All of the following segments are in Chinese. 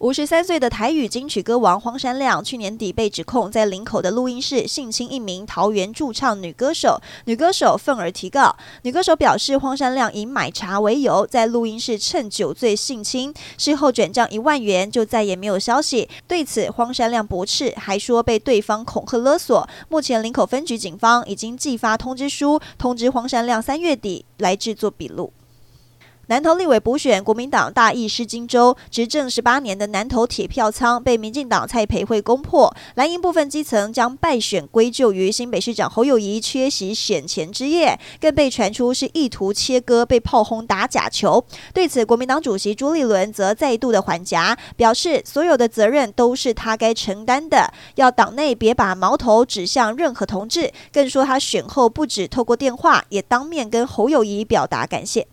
五十三岁的台语金曲歌王荒山亮，去年底被指控在林口的录音室性侵一名桃园驻唱女歌手，女歌手愤而提告。女歌手表示，荒山亮以买茶为由，在录音室趁酒醉性侵，事后转账一万元，就再也没有消息。对此，荒山亮驳斥，还说被对方恐吓勒索。目前林口分局警方已经寄发通知书，通知荒山亮三月底来制作笔录。南投立委补选，国民党大意失荆州，执政十八年的南投铁票仓被民进党蔡培慧攻破。蓝营部分基层将败选归咎于新北市长侯友谊缺席选前之夜，更被传出是意图切割，被炮轰打假球。对此，国民党主席朱立伦则再度的缓颊，表示所有的责任都是他该承担的，要党内别把矛头指向任何同志。更说他选后不止透过电话，也当面跟侯友谊表达感谢。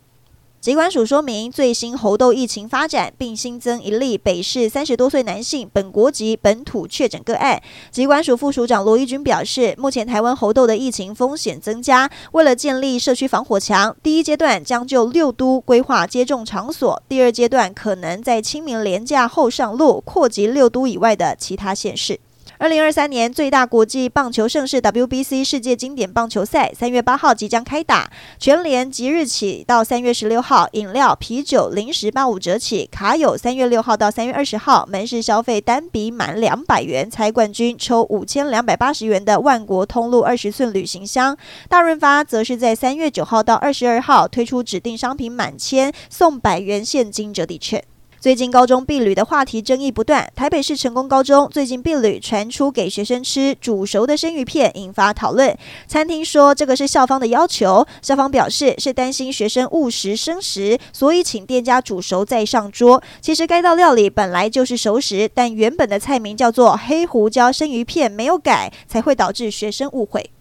疾管署说明最新猴痘疫情发展，并新增一例北市三十多岁男性本国籍本土确诊个案。疾管署副署长罗一军表示，目前台湾猴痘的疫情风险增加，为了建立社区防火墙，第一阶段将就六都规划接种场所，第二阶段可能在清明连假后上路，扩及六都以外的其他县市。二零二三年最大国际棒球盛事 WBC 世界经典棒球赛三月八号即将开打，全联即日起到三月十六号，饮料、啤酒、零食八五折起，卡友三月六号到三月二十号门市消费单笔满两百元猜冠军，抽五千两百八十元的万国通路二十寸旅行箱。大润发则是在三月九号到二十二号推出指定商品满千送百元现金折抵券。最近高中避旅的话题争议不断，台北市成功高中最近避旅传出给学生吃煮熟的生鱼片，引发讨论。餐厅说这个是校方的要求，校方表示是担心学生误食生食，所以请店家煮熟再上桌。其实该道料理本来就是熟食，但原本的菜名叫做黑胡椒生鱼片，没有改，才会导致学生误会。